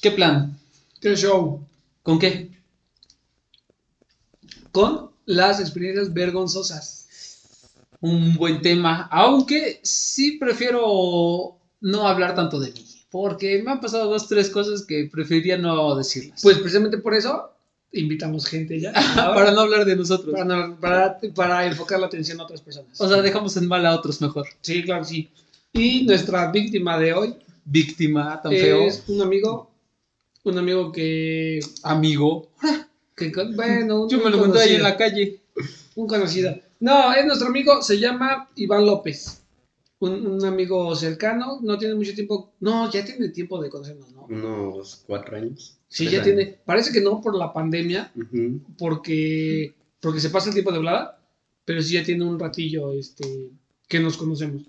¿Qué plan? ¿Qué show? ¿Con qué? Con las experiencias vergonzosas. Un buen tema, aunque sí prefiero no hablar tanto de mí, porque me han pasado dos, tres cosas que preferiría no decirlas. Pues precisamente por eso invitamos gente ya. para no hablar de nosotros. Para, no- para, para enfocar la atención a otras personas. O sea, dejamos en mal a otros mejor. Sí, claro, sí. Y nuestra víctima de hoy Víctima, tan feo. es un amigo, un amigo que, Amigo. que bueno, un, Yo me lo encontré ahí en la calle. un conocido. No, es nuestro amigo, se llama Iván López. Un, un amigo cercano, no tiene mucho tiempo, no, ya tiene tiempo de conocernos, ¿no? Unos cuatro años. Sí, ya años. tiene, parece que no por la pandemia, porque, porque se pasa el tiempo de hablada, pero sí ya tiene un ratillo este, que nos conocemos.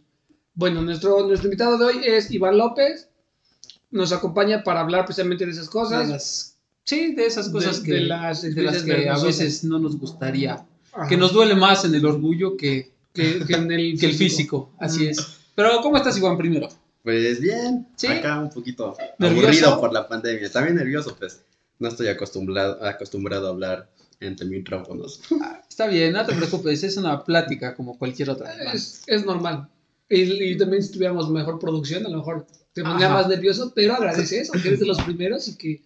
Bueno, nuestro, nuestro invitado de hoy es Iván López, nos acompaña para hablar precisamente de esas cosas. De las- sí, de esas cosas de- que, de las de las que a veces no nos gustaría. Ajá. Que nos duele más en el orgullo que, que, que en el que el físico. Así Mm. es. Pero, ¿cómo estás, Iván, primero? Pues bien, ¿Sí? acá un poquito ¿Nervioso? aburrido por la pandemia. También nervioso, pues no estoy acostumbrado, acostumbrado a hablar entre micrófonos. Ah, Está bien, no te preocupes, es una plática como cualquier otra. Es, es normal. Y, y también si tuviéramos mejor producción, a lo mejor te pondría Ajá. más nervioso, pero agradece eso, que eres de los primeros y que...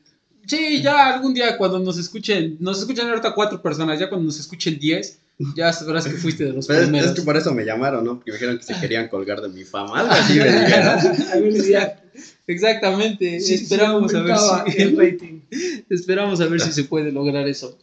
Sí, ya algún día cuando nos escuchen, nos escuchan ahorita cuatro personas, ya cuando nos escuchen diez, ya sabrás que fuiste de los Pero primeros. es que por eso me llamaron, ¿no? Porque me dijeron que se querían colgar de mi fama. Algo así me dijeron. Exactamente, si- esperamos si a ver si el rating. esperamos a ver si se puede lograr eso.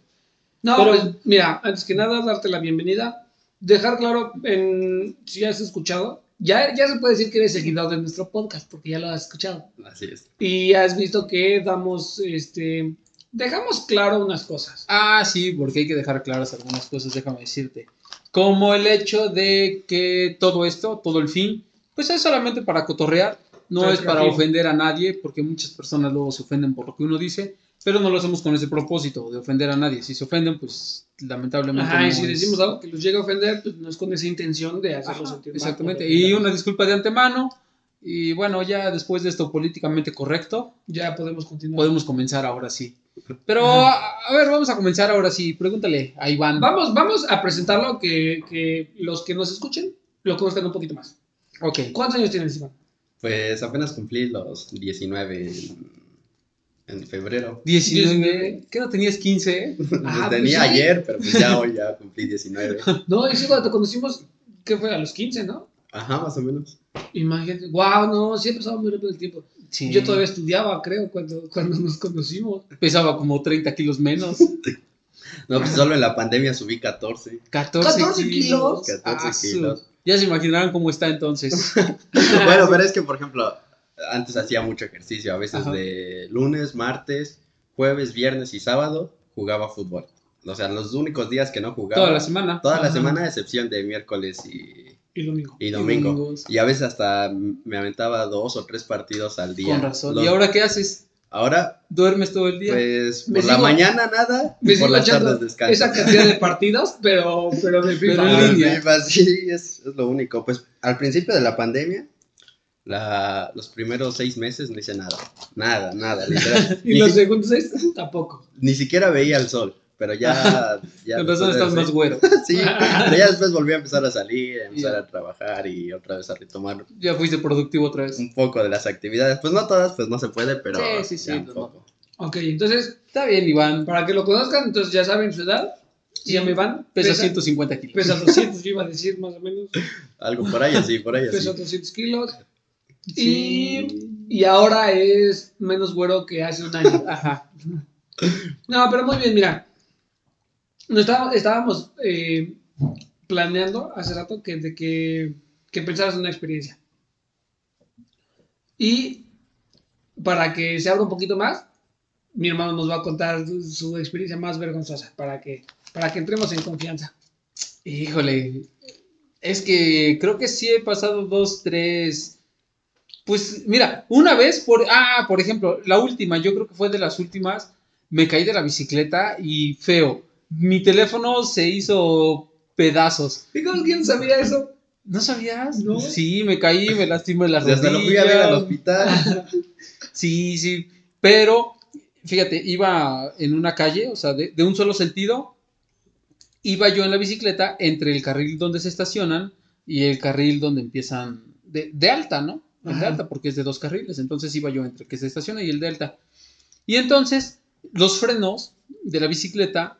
No, Pero- pues mira, antes que nada, darte la bienvenida. Dejar claro, en, si has escuchado, ya, ya se puede decir que eres seguidor de nuestro podcast, porque ya lo has escuchado. Así es. Y has visto que damos, este, dejamos claro unas cosas. Ah, sí, porque hay que dejar claras algunas cosas, déjame decirte. Como el hecho de que todo esto, todo el fin, pues es solamente para cotorrear, no es para ofender a nadie, porque muchas personas luego se ofenden por lo que uno dice, pero no lo hacemos con ese propósito de ofender a nadie. Si se ofenden, pues lamentablemente. Ajá, y si es- decimos algo que los llega a ofender, pues no es con esa intención de hacerlos Ajá, sentir mal, exactamente. Y una disculpa de antemano. Y bueno, ya después de esto políticamente correcto, Ya podemos continuar. podemos comenzar ahora sí. Pero, a, a ver, vamos a comenzar ahora sí. Pregúntale a Iván. Vamos, vamos a presentarlo que, que los que nos escuchen lo conozcan un poquito más. Ok. ¿Cuántos años tienes, Iván? Pues apenas cumplí los 19 en, febrero. 19. ¿Qué no tenías 15? Ah, Pues tenía pues sí. ayer, pero pues ya hoy ya cumplí 19. No, y sí, cuando te conocimos, ¿qué fue? A los 15, ¿no? Ajá, más o menos. Imagínate, wow, no, sí ha pasado muy rápido el tiempo. Sí. Yo todavía estudiaba, creo, cuando, cuando nos conocimos. pesaba como 30 kilos menos. No, pues solo en la pandemia subí 14. 14, 14 kilos. 14 Ah, kilos. Ya se imaginarán cómo está entonces. Bueno, pero es que, por ejemplo, antes hacía mucho ejercicio. A veces Ajá. de lunes, martes, jueves, viernes y sábado jugaba fútbol. O sea, los únicos días que no jugaba. Toda la semana. Toda la semana, a excepción de miércoles y, Y domingo. y domingo. domingos. Y a veces hasta me aventaba dos o tres partidos al día. Con razón. Los- ¿Y ahora qué haces? Ahora, ¿Duermes todo el día? pues, por la mañana nada, y por las tardes descanso. esa cantidad de partidos, pero, pero de FIFA. Pero en línea. FIFA, sí, es, es lo único. Pues al principio de la pandemia, la, los primeros seis meses no hice nada. Nada, nada, literal. y ni, los si- segundos seis, tampoco. ni siquiera veía el sol, pero ya... ya de estás más güero. Sí, pero ya después volví a empezar a salir, a empezar a trabajar y otra vez a retomar Ya fuiste productivo otra vez. un poco de las actividades. Pues no todas, pues no se puede, pero Sí, sí, sí, ya un pues poco. Ok, entonces, Está bien, Iván. para que lo conozcan, entonces ya saben su edad. Se llama Iván. Pesa 150 kilos. Pesa 200, yo iba a decir más o menos. Algo por ahí así, por ahí. Pesa 200 kilos. Sí. Y, y ahora es menos güero que hace un año. Ajá. No, pero muy bien, mira. Nos estábamos, estábamos eh, planeando hace rato que, de que, que pensaras en una experiencia. Y para que se abra un poquito más, mi hermano nos va a contar su, su experiencia más vergonzosa, para que, para que entremos en confianza. Híjole. Es que creo que sí he pasado dos, tres. Pues mira, una vez por. Ah, por ejemplo, la última, yo creo que fue de las últimas. Me caí de la bicicleta y feo. Mi teléfono se hizo pedazos. ¿Y cómo quién sabía eso? ¿No sabías? No. Sí, me caí, me lastimé las rodillas. lo fui a ver al hospital. Sí, sí. Pero, fíjate, iba en una calle, o sea, de, de un solo sentido. Iba yo en la bicicleta entre el carril donde se estacionan y el carril donde empiezan de, de alta, ¿no? El Ajá. alta, porque es de dos carriles. Entonces iba yo entre que se estaciona y el de alta. Y entonces los frenos de la bicicleta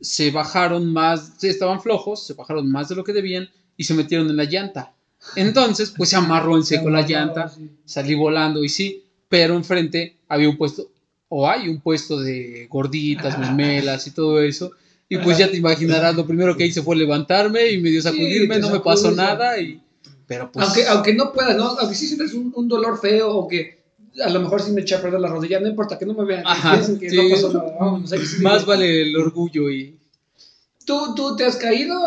se bajaron más, sí, estaban flojos, se bajaron más de lo que debían y se metieron en la llanta. Entonces, pues se amarró en seco la llanta, Sí. salí volando y sí, pero enfrente había un puesto, o hay un puesto de gorditas, memelas y todo eso. Y pues ya te imaginarás, lo primero que hice fue levantarme y medio sacudirme, te no me pasó nada y... Pero pues... Aunque, aunque no puedas, ¿no? Aunque sí sientes un, un dolor feo o que a lo mejor sí me eché a perder la rodilla, no importa, que no me vean, Ajá, que sí. no pasó nada. Más vale el orgullo y... ¿Tú, ¿Tú te has caído?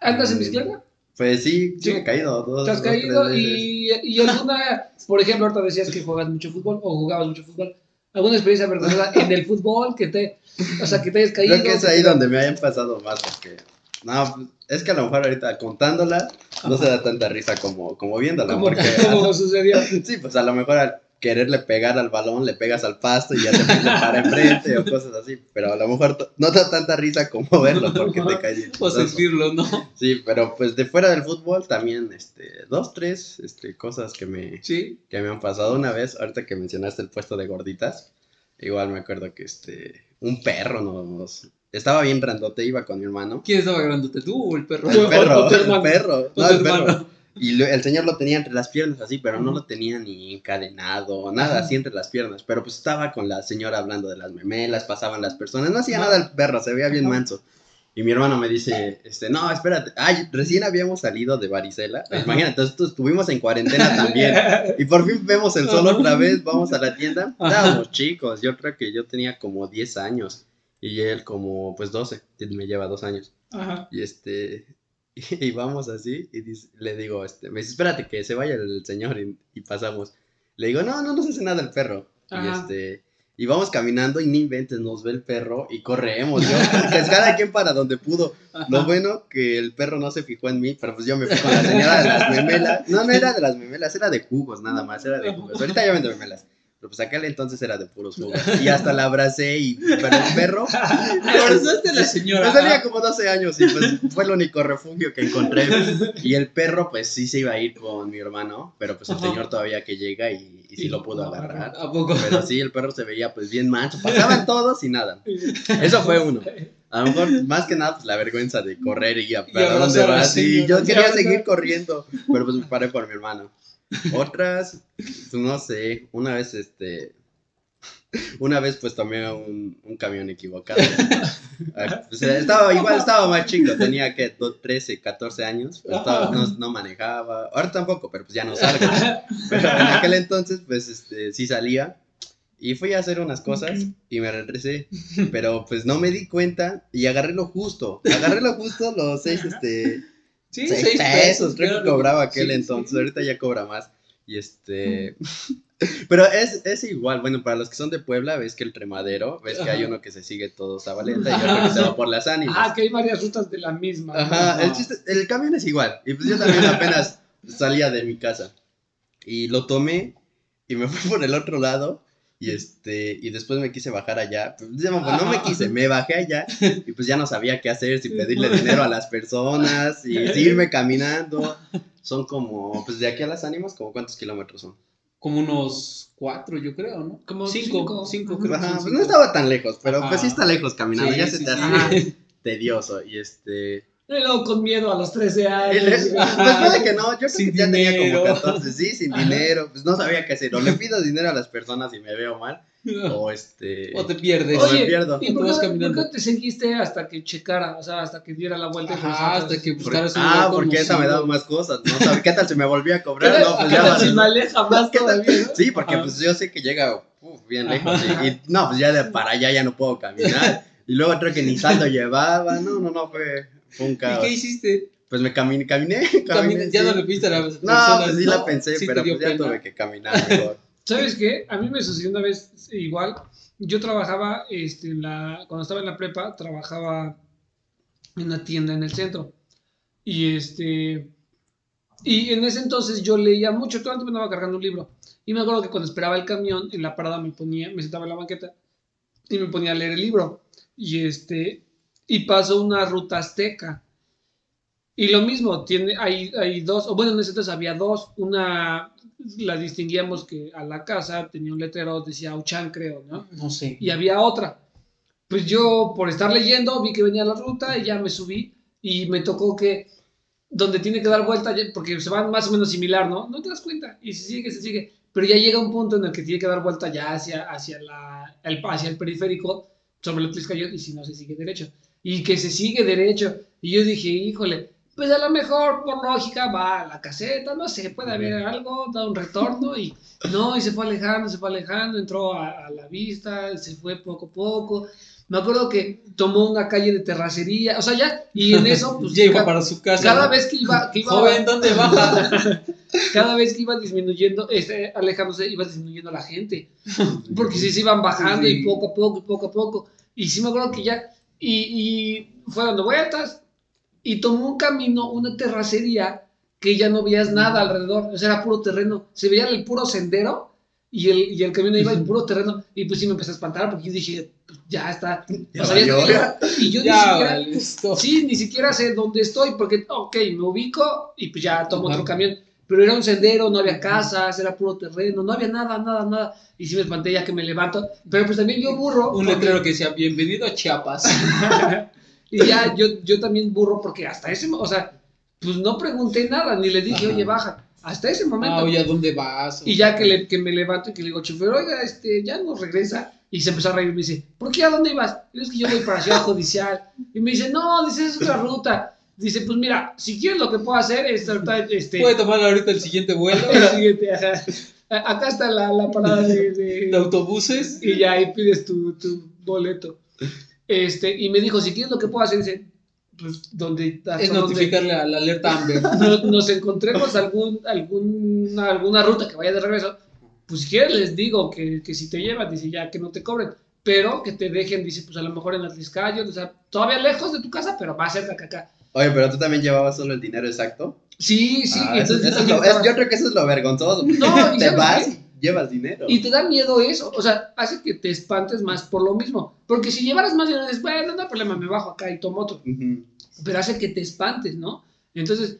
¿Andas en bicicleta? Pues sí, sí me he caído. Dos, ¿Te has dos, caído? Y, y alguna, por ejemplo, ahorita decías que juegas mucho fútbol o jugabas mucho fútbol. ¿Alguna experiencia verdadera en el fútbol que te, o sea, que te hayas caído? Creo que es ahí donde me hayan pasado más, porque. No, es que a lo mejor ahorita contándola no se da tanta risa como, como viéndola. ¿Cómo, porque, cómo sucedió? sí, pues a lo mejor al quererle pegar al balón le pegas al pasto y ya te para enfrente o cosas así. Pero a lo mejor no da tanta risa como verlo porque te bien O sentirlo, ¿no? Sí, pero pues de fuera del fútbol también, este, dos, tres este, cosas que me, Sí. que me han pasado una vez, ahorita que mencionaste el puesto de gorditas, igual me acuerdo que este, un perro nos, estaba bien grandote, iba con mi hermano. ¿Quién estaba grabándote, tú o el perro? El perro, el hermano. perro, no, el perro. Y lo- el señor lo tenía entre las piernas así, pero no lo tenía ni encadenado, nada así entre las piernas. Pero pues estaba con la señora hablando de las memelas, pasaban las personas, no hacía nada el perro, se veía bien manso. Y mi hermano me dice, este, no, espérate, ay, recién habíamos salido de varicela. Imagínate, entonces estuvimos en cuarentena también. Y por fin vemos el sol otra vez, vamos a la tienda. Estábamos chicos, yo creo que yo tenía como 10 años y él como pues 12, él me lleva dos años. Ajá. Y este, y vamos así y dice- le digo, este, me dice, espérate que se vaya el señor y, y pasamos. Le digo, no, no nos hace nada el perro. Y Ajá. este, y vamos caminando y ni inventes, nos ve el perro y corremos. Yo, pues cada quien para donde pudo. Lo Ajá. bueno que el perro no se fijó en mí, pero pues yo me fui con la señora de las memelas. No, no era de las memelas, era de jugos nada más, era de jugos. Ahorita ya vendo memelas. Pero pues aquel entonces era de puros jugos. Y hasta la abracé y pero el perro Abrazaste a la señora. pues tenía como 12 años y pues fue el único refugio que encontré. Y el perro pues sí se iba a ir con mi hermano, pero pues el Ajá. señor todavía que llega y, y sí lo pudo agarrar. ¿A poco? Pero sí, el perro se veía pues bien mancho. Pasaban todos y nada. Eso fue uno. A lo mejor, más que nada, pues la vergüenza de correr y a ¿para dónde vas? Señora. yo Sí, quería seguir corriendo, pero pues me paré por mi hermano. Otras, no sé, una vez este. Una vez pues tomé un, un camión equivocado. Ah, pues, estaba igual, estaba más chico, tenía que 13, 14 años, pues, estaba- no, no manejaba, ahora tampoco, pero pues ya no salgo. Pero en aquel entonces pues este, sí salía y fui a hacer unas cosas y me regresé, pero pues no me di cuenta y agarré lo justo, agarré lo justo los seis, este, Sí, seis seis pesos, creo que cobraba aquel Sí, entonces, sí. ahorita ya cobra más. Y este, pero es, es igual, bueno, para los que son de Puebla, ves que el tremadero, ves que hay uno que se sigue todos a Valenta y otro que se va por las ánimas. Ah, que hay varias rutas de la misma. ¿no? Ajá, el chiste, el camión es igual. Y pues yo también apenas salía de mi casa. Y lo tomé y me fui por el otro lado. Y este, y después me quise bajar allá. Pues, digamos, pues, no me quise, me bajé allá. Y pues ya no sabía qué hacer, si pedirle dinero a las personas, y si irme caminando. Son como, pues de aquí a las ánimas, como cuántos kilómetros son. Como unos cuatro, yo creo, ¿no? Como cinco. cinco. Cinco, creo que Ajá, pues cinco. no estaba tan lejos, pero Ajá. pues sí está lejos caminando, Sí, ya sí, se te sí. hace tedioso. Y este, luego con miedo a los 13 Y años. le- Pues puede que no, yo creo Sin que ya tenía como 14, sí, sin Ajá. dinero, pues no sabía qué hacer, o le pido dinero a las personas y me veo mal, o este... O te pierdes. O me Oye, pierdo. ¿y por qué, caminando. por qué te seguiste hasta que checara? O sea, hasta que diera la vuelta. Ajá, hasta que buscaras un ah, porque esa me daba más cosas, no sabía, ¿qué tal si me volvía a cobrar? No, pues ¿qué ya si me aleja más ¿Qué tal? todavía, ¿no? Sí, porque Ajá. pues yo sé que llega uf, bien lejos, y, y, no, pues ya de para allá ya no puedo caminar, y luego creo que ni saldo llevaba, no, no, no, fue, un ¿Y qué hiciste? Pues me caminé, caminé, caminé, ya sí. no le pediste a las No, personas. pues sí la pensé, Sí pero pues ya pena. tuve que caminar mejor. ¿Sabes qué? A mí me sucedió una vez igual. Yo trabajaba, este, en la, cuando estaba en la prepa, trabajaba en una tienda en el centro. Y este. Y en ese entonces yo leía mucho, todo el tiempo andaba cargando un libro. Y me acuerdo que cuando esperaba el camión, en la parada me ponía, me sentaba en la banqueta y me ponía a leer el libro. Y este, y pasó una ruta azteca. Y lo mismo, tiene, hay, hay dos, o bueno, en ese entonces había dos. Una la distinguíamos que a la casa tenía un letrero, decía Auchan, creo, ¿no? No sé. Y había otra. Pues yo, por estar leyendo, vi que venía la ruta y ya me subí y me tocó que donde tiene que dar vuelta, porque se van más o menos similar, ¿no? No te das cuenta. Y se sigue, se sigue. Pero ya llega un punto en el que tiene que dar vuelta ya hacia, hacia, la, el, hacia el periférico, sobre el Tliscayot, y si no, se sigue derecho. Y que se sigue derecho. Y yo dije, híjole, pues a lo mejor por lógica va a la caseta, no sé, puede haber algo, da un retorno y no, y se fue alejando, se fue alejando, entró a, a la vista, se fue poco a poco. Me acuerdo que tomó una calle de terracería, o sea, ya, y en eso, pues ca- para su casa. cada vez que iba, que iba Joven, ¿dónde baja? cada vez que iba disminuyendo, este, alejándose, iba disminuyendo la gente. Porque sí se iban bajando y Sí. poco a poco, y poco a poco. Y sí me acuerdo que ya, y, y fue dando vueltas, y tomó un camino, una terracería, que ya no veías nada alrededor, o sea, era puro terreno. Se veía el puro sendero, y el, y el camino iba en puro terreno, y pues sí me empecé a espantar, porque yo dije, pues, ya está. Ya O sea, ya- ya- y yo ni Ya, siquiera, vale, esto. Sí, ni siquiera sé dónde estoy, porque, ok, me ubico y pues ya tomo Ajá. otro camión. Pero era un sendero, no había casas, era puro terreno, no había nada, nada, nada. Y sí me espanté ya que me levanto. Pero pues también yo burro. Un porque- letrero que decía, bienvenido a Chiapas. y ya yo, yo también burro porque hasta ese, o sea, pues no pregunté nada, ni le dije, Ajá. oye, baja. Hasta ese momento. Ah, oye, ¿a dónde vas? Y ya que, le, que me levanto y que le digo, chofer, oiga, este, ya no regresa. Y se empezó a reír y me dice, ¿por qué? ¿A dónde ibas? Y es que yo voy para Ciudad Judicial. Y me dice, no, dice, es otra ruta. Dice, pues mira, si quieres lo que puedo hacer es tratar, este, Puede tomar ahorita el siguiente vuelo el siguiente, ajá. Acá está la, la parada de, de- de autobuses. y ya ahí pides tu, tu boleto. Este, y me dijo, si quieres lo que puedo hacer, dice, pues donde Es donde- notificarle a la alerta Amber. nos, nos encontremos algún, alguna, alguna ruta que vaya de regreso, pues si quieres les digo que, que si te llevan, dice ya que no te cobren, pero que te dejen, dice pues a lo mejor en Atliscayo, o sea, todavía lejos de tu casa, pero más cerca que acá. Oye, pero tú también llevabas solo el dinero exacto. Sí, sí, Ah, y eso- entonces eso es también lo- es- estaba- yo creo que eso es lo vergonzoso. No, ¿y te vas qué? llevas dinero. Y te da miedo eso, o sea, hace que te espantes más por lo mismo, porque si llevaras más dinero, dices, bueno, no hay problema, me bajo acá y tomo otro. Ujú. pero hace que te espantes, ¿no? Entonces,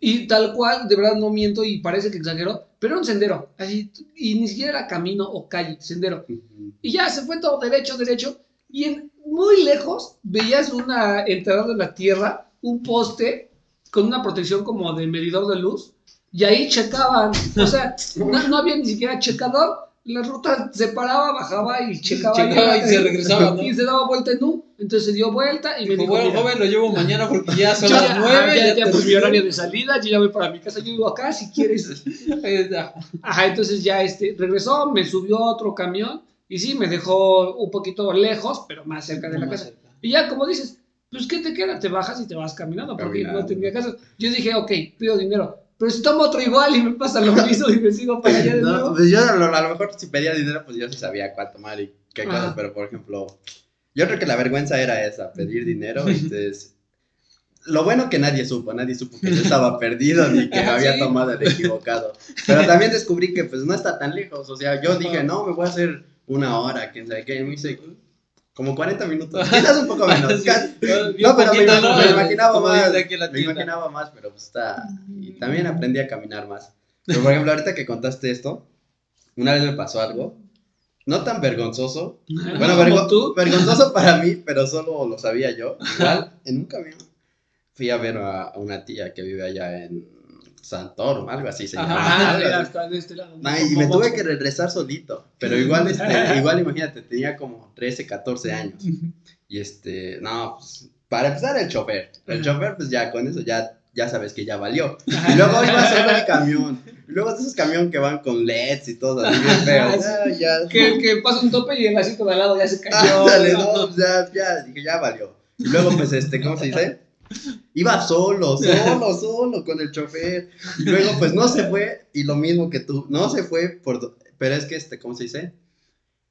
y tal cual, de verdad no miento y parece que exagero, pero era un sendero, así, y ni siquiera era camino o calle, sendero. Ujú. Y ya se fue todo derecho, derecho, y en, muy lejos veías una entrada de la tierra, un poste con una protección como de medidor de luz, y ahí checaban, o sea, no, no había ni siquiera checador, la ruta se paraba, bajaba y checaba. Checaba y se regresaba, ¿no? Y se daba vuelta en U, entonces se dio vuelta y me Dijo, bueno, "Mira, joven, lo llevo mañana porque ya son las ya, nueve. ajá, ya, ya, te- pues mi horario de salida, yo ya voy para mi casa, yo vivo acá, si quieres. Ya. Ajá, entonces ya este, regresó, me subió a otro camión y sí, me dejó un poquito lejos, pero más cerca de la casa. Y ya, como dices, pues ¿qué te queda? Te bajas y te vas caminando, porque Caminando. no tenía caso. Yo dije, ok, pido dinero, pero si tomo otro igual y me pasa lo mismo y me sigo para allá de No, nuevo. pues yo a lo, a lo mejor si pedía dinero, pues yo sí sabía cuánto tomar y qué Ajá. cosas, pero por ejemplo, yo creo que la vergüenza era esa, pedir dinero, entonces... Lo bueno que nadie supo, nadie supo que yo estaba perdido ni que Ajá, había tomado el equivocado. Pero también descubrí que pues no está tan lejos, o sea, yo dije, no, me voy a hacer una hora, quién sabe qué, y me hice como 40 minutos, quizás un poco menos, Sí. No, pero me, poquito, imag- ¿no? me imaginaba más. Me imaginaba más, pero pues está. Y también aprendí a caminar más. Pero por ejemplo, ahorita que contaste esto, una vez me pasó algo. No tan vergonzoso. Bueno, vergo- tú. vergonzoso para mí, pero solo lo sabía yo. Igual, en un camión. Fui a ver a, a una tía que vive allá en Santorum, algo así se Ajá. llama. Ah, así. está de este lado. Nah, y me tuve que regresar solito. Pero igual, este, igual imagínate, tenía como 13, 14 años. Y este, no, pues, para empezar el chofer. El Ajá. chofer, pues ya con eso ya, ya sabes que ya valió. Y luego iba a hacer el camión. Y luego esos camiones que van con LEDs y todo, así bien feos. Ah, ya. Que, que pasa un tope y el asiento de al lado ya se cayó. Ándale, no, pues, ya, ya, ya valió. Y luego, pues, este, ¿cómo se dice? Iba solo, solo, solo con el chofer. Y luego, pues, no se fue. Y lo mismo que tú, no se fue por... Pero es que, este, ¿cómo se dice?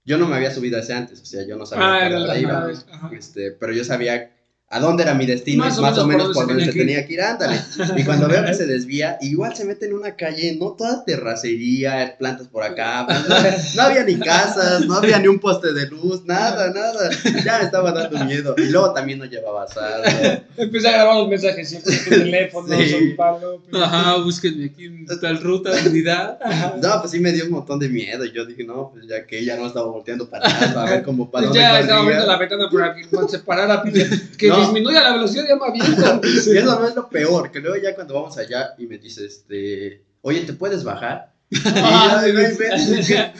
Yo no me había subido ese antes, o sea, yo no sabía Ah, por era dónde la iba. vez. Este, pero yo sabía a dónde era mi destino, Más más, o menos por donde se se tenía que ir, ándale. Y cuando veo que se desvía, igual se mete en una calle, no toda terracería, plantas por acá, plantas- no había ni casas, no había ni un poste de luz, nada, nada. Ya me estaba dando miedo. Y luego también no llevaba sal. Empecé a grabar los mensajes siempre tu teléfono, Sí. soy Pablo. pero- Ajá, búsquenme aquí en tal ruta, unidad. No, pues sí me dio un montón de miedo. Y yo dije, no, pues ya que ya no estaba volteando para atrás, para ver cómo para dónde ya estaba abriendo la ventana por aquí, cuando se parara, que No. Disminuya la velocidad ya me aviento. Y eso no es lo peor, que luego ya cuando vamos allá y me dice, este, oye, ¿te puedes bajar? Y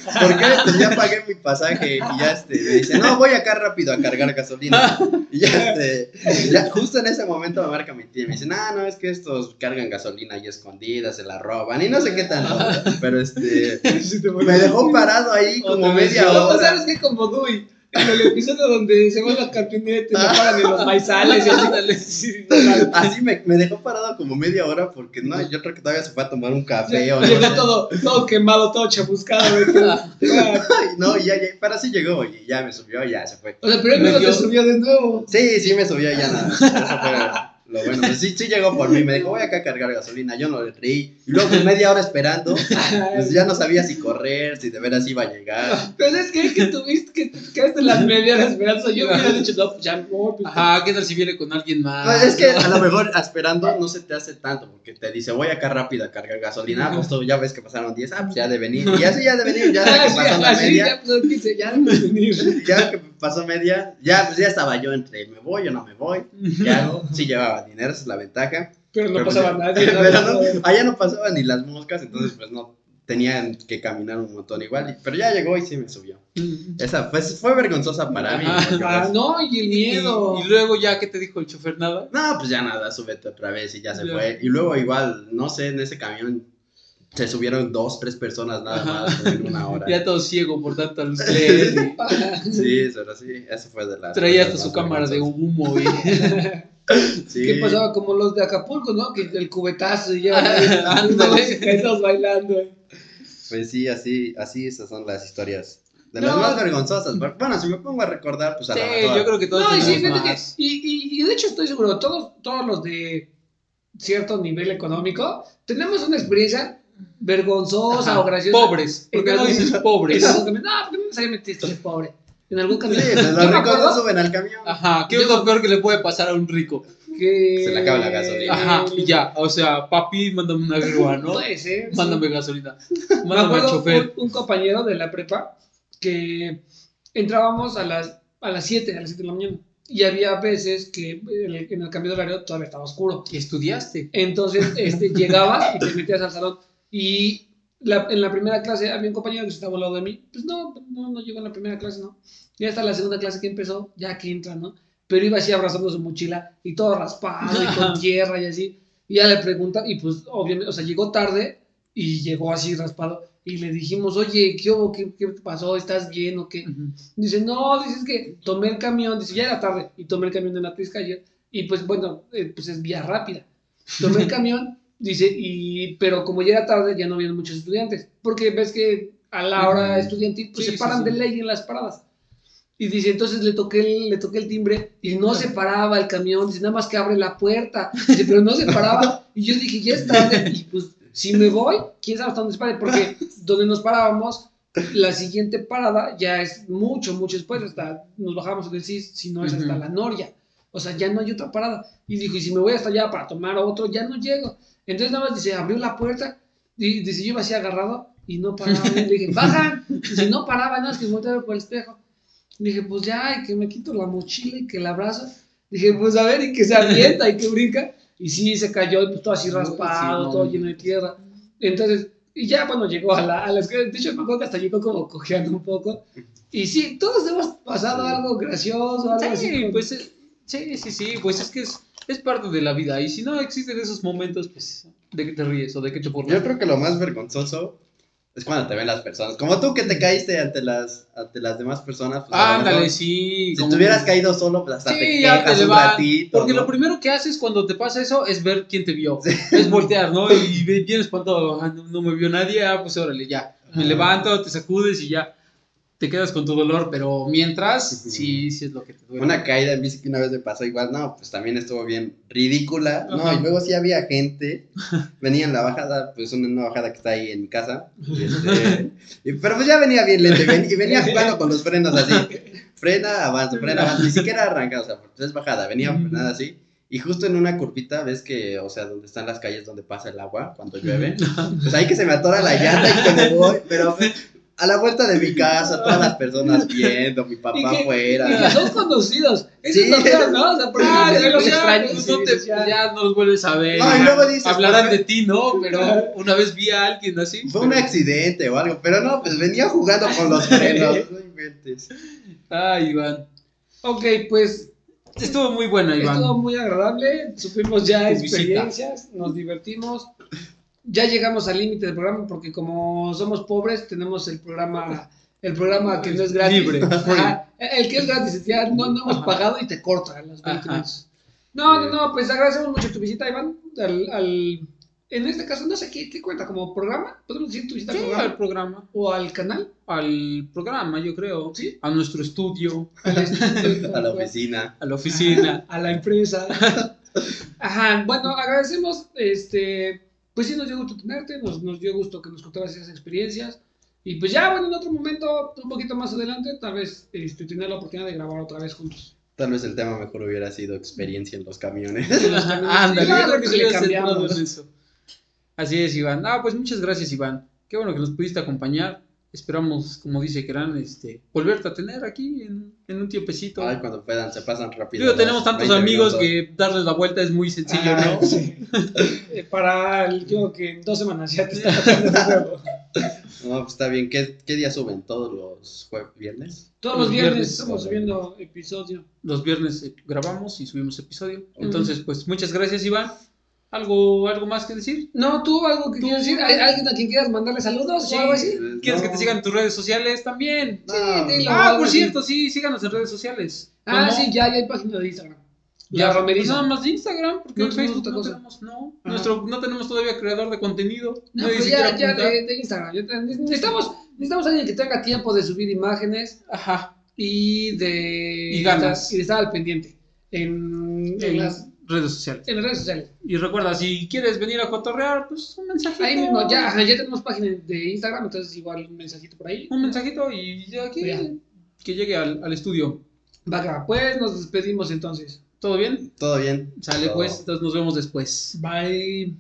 Ah. Pues ya pagué mi pasaje y ya este, me dice, no, voy acá rápido a cargar gasolina. Y ya este, ya justo en ese momento me marca mi tía y me dice, no, no, es que estos cargan gasolina ahí escondidas, se la roban y no sé qué tanto. Pero este, me dejó parado ahí como media hora. ¿sabes qué? Como Dewey. En el episodio donde se van las y no paran en los maizales y así. Así me, me dejó parado como media hora porque no, yo creo que todavía se fue a tomar un café o no. Llegó todo, todo quemado, todo chamuscado. no, y ya, ya, pero sí llegó y ya me subió y ya se fue. O sea, pero él te Metió- subió de nuevo. Sí, sí me subió ya nada. Eso fue lo bueno. Pues sí, sí llegó por mí. Me dijo, voy acá a cargar gasolina. Yo no le creí. Y luego pues, media hora esperando. Pues ya no sabía si correr, si de veras iba a llegar. Pero es que, que tuviste que te quedaste en las medias de esperanza. Yo hubiera dicho, no, pues ya no. pues, Ajá, ¿qué tal si viene con alguien más? No, es que a lo mejor esperando no se te hace tanto. Porque te dice, voy acá rápido a cargar gasolina. Ah, Pues tú ya ves que pasaron 10. Ah, pues ya de venir. Y así ya de venir. Ya Ah, que pasó la media. ya pasó el 15, ya no puedes venir. Ya que pasó media. Ya, pues ya estaba yo entre me voy o no me voy. Ya no. Sí llevaba dinero, esa es la ventaja. Pero no Pero pasaba pues, nadie. Pero no, allá no pasaban ni las moscas, entonces pues no tenían que caminar un montón igual. Pero ya llegó y sí me subió. Esa pues, fue vergonzosa para mí. Ah, pues, no, y el miedo. y luego ya, ¿qué te dijo el chofer? Nada. no, pues ya nada, súbete otra vez y ya se Ya. fue. Y luego igual, no sé, en ese camión se subieron dos, tres personas nada más en una hora. Ya todo ciego por tanta luz Sí, pero sí, eso fue de las. Traía hasta su cámara de humo. Y... Sí. ¿Qué pasaba? Como los de Acapulco, ¿no? Que el cubetazo y ya. Todos bailando. Pues sí, así, así esas son las historias. De No. las más vergonzosas. Bueno, si me pongo a recordar, pues a Sí, mejor. yo creo que todos No, y sí, fíjate que. más. Y, y, y de hecho estoy seguro, todos, todos los de cierto nivel económico tenemos una experiencia vergonzosa Ajá, o graciosa. Pobres. ¿Por qué no dices pobres? No, porque no necesariamente estoy pobre. En algún Sí, camión. pues Yo los ricos acuerdo no suben al camión. Ajá, ¿qué es lo peor que le puede pasar a un rico? que. Se le acaba la gasolina. Ajá, y ya, o sea, papi, mándame una grúa, ¿no? Puede ser. sí. Mándame gasolina. Me Mándame al chofer. un, un compañero de la prepa que entrábamos a las, a las 7, a las 7 de la mañana. Y había veces que en el, en el cambio de horario todavía estaba oscuro. ¿Y estudiaste? Entonces este, llegabas y te metías al salón. Y la- en la primera clase había un compañero que estaba al lado de mí. Pues no, no, no llegó en la primera clase, ¿no? Y hasta la segunda clase que empezó, ya que entra, ¿no? Pero iba así abrazando su mochila y todo raspado y con tierra y así. Y ya le pregunta, y pues obviamente, o sea, llegó tarde y llegó así raspado. Y le dijimos, oye, ¿qué hubo? ¿Qué, qué pasó? ¿Estás bien o qué? Ujú. Dice, no, dice es que tomé el camión, dice, ya era tarde, y tomé el camión de la Tizcaya, y pues bueno, eh, pues es vía rápida. Tomé el camión, dice, y, pero como ya era tarde, ya no habían muchos estudiantes, porque ves que a la hora estudiantil, pues Sí, se sí, paran sí. de ley en las paradas. Y dice, entonces le toqué, el, le toqué el timbre y no se paraba el camión, dice, nada más que abre la puerta, dice, pero no se paraba. Y yo dije, ya es tarde, y pues si me voy, quién sabe hasta dónde se pare, porque donde nos parábamos, la siguiente parada ya es mucho, mucho después, hasta nos bajamos en el CIS, si no es hasta Ujú. la Noria. O sea, ya no hay otra parada. Y dijo, y si me voy hasta allá para tomar otro, ya no llego. Entonces nada más dice, abrió la puerta y dice, yo iba así agarrado y no paraba. Y le dije, baja. Si no paraba, nada más que volteaba por el espejo. Dije, pues ya, y que me quito la mochila y que la abrazo. Dije, pues a ver, y que se avienta y que brinca. Y sí, se cayó, y pues todo así Sí, raspado, no. todo lleno de tierra. Entonces, y ya cuando llegó a la, a la escuela, de hecho me acuerdo que hasta llegó como cojeando un poco. Y sí, todos hemos pasado algo gracioso, algo así. Sí, con- pues eh, sí, sí, sí, pues es que es, es parte de la vida. Y si no existen esos momentos, pues, ¿de qué te ríes o de qué te burlas? Yo creo que lo más vergonzoso es cuando te ven las personas. Como tú que te caíste ante las, ante las demás personas. Pues, Ándale, mejor, sí. Si te hubieras caído solo, pues hasta Sí, te ya quejas te un ratito. Porque ¿no? lo primero que haces cuando te pasa eso es ver quién te vio. Es voltear, ¿no? Y ve- bien espantado, ah, no, no me vio nadie, ah, pues órale, ya. Me levanto, te sacudes y ya. Te quedas con tu dolor, pero mientras, sí, sí es lo que te duele. Una caída en bici que una vez me pasó igual, no, pues también estuvo bien ridícula. No, y luego sí había gente, venía en la bajada, pues una, una bajada que está ahí en mi casa. y este, y- pero pues ya venía bien lento y, ven- y venía jugando con los frenos así. Frena, avanza, frena, avanza. Ni siquiera arranca, o sea, pues es bajada, venía Ujú. frenada así. Y justo en una curvita, ves que, o sea, donde están las calles donde pasa el agua cuando llueve. Pues ahí que se me atora la llanta y que me voy, pero a la vuelta de mi casa, todas las personas viendo, mi Y papá que, afuera. y que son conocidos. Eso Sí. es lo peor, ¿no? O sea, porque Ah, los ya, extraños. no te- ya. no los vuelves a ver. No, y luego dices, Hablarán de ti, ¿no? Pero una vez vi a alguien así. Fue un accidente o algo, pero no, pues venía jugando con los frenos. No inventes. Ay, Iván. Ok, pues Estuvo muy buena, Iván. estuvo muy agradable. Supimos ya experiencias, nos divertimos. Ya llegamos al límite del programa porque como somos pobres tenemos el programa el programa que no es gratis. Libre, Ajá, el que es gratis, ya no, no hemos Ajá. pagado y te corta los 20 Ajá. minutos. No, no, no, pues agradecemos mucho tu visita, Iván. Al, al- en este caso, no sé qué, qué cuenta, como programa. ¿Podemos decir tu visita Sí, programa? al programa. ¿O al canal? Al programa, yo creo. Sí. A nuestro estudio, Al estudio, A la oficina. a la oficina. a la empresa. Ajá, bueno, agradecemos, este, pues sí nos dio gusto tenerte, nos, nos dio gusto que nos contaras esas experiencias. Y pues ya, bueno, en otro momento, un poquito más adelante, tal vez este, tener la oportunidad de grabar otra vez juntos. Tal vez el tema mejor hubiera sido experiencia en los camiones. Así es, Iván. Ah, pues muchas gracias, Iván. Qué bueno que nos pudiste acompañar. Esperamos, como dice Keran, este, volverte a tener aquí en, en un tiempecito. Ay, cuando puedan, se pasan rápido. Digo, los tenemos tantos 20 amigos minutos. que darles la vuelta es muy sencillo, Ah, ¿no? sí. Eh, Para, el- yo que en dos semanas ya te está tocando de nuevo. No, pues está bien. ¿Qué, qué día suben? ¿Todos los jueves, viernes? Todos los Los viernes viernes, estamos subiendo episodio. Los viernes eh, grabamos y subimos episodio. Entonces, pues muchas gracias, Iván. ¿Algo, algo más que decir? No, ¿tú algo que Tú- quieras decir? ¿Hay alguien a quien quieras mandarle saludos Sí. o algo así? ¿Quieres no. que te sigan en tus redes sociales también? No, Sí, dilo. Ah, algo por así. cierto, sí, síganos en redes sociales. Ah, ¿Cómo? sí, ya, ya hay página de Instagram. Ya, La pues romeriza. nada más de Instagram, porque No en Facebook no tenemos, no. Nuestro, no tenemos todavía creador de contenido. No, pero ya, ya de, de Instagram. necesitamos, necesitamos alguien que tenga tiempo de subir imágenes Ajá. y de, Y ganas. y de estar al pendiente en, en En las, redes sociales. en las redes sociales. Y recuerda, si quieres venir a cotorrear, pues un mensajito. Ahí mismo, ya, ya tenemos página de Instagram, entonces igual un mensajito por ahí. Un mensajito y ya aquí Ya. que llegue al, al estudio. Va acá, pues nos despedimos entonces. ¿Todo bien? Todo bien. Sale Todo. pues, entonces nos vemos después. Bye.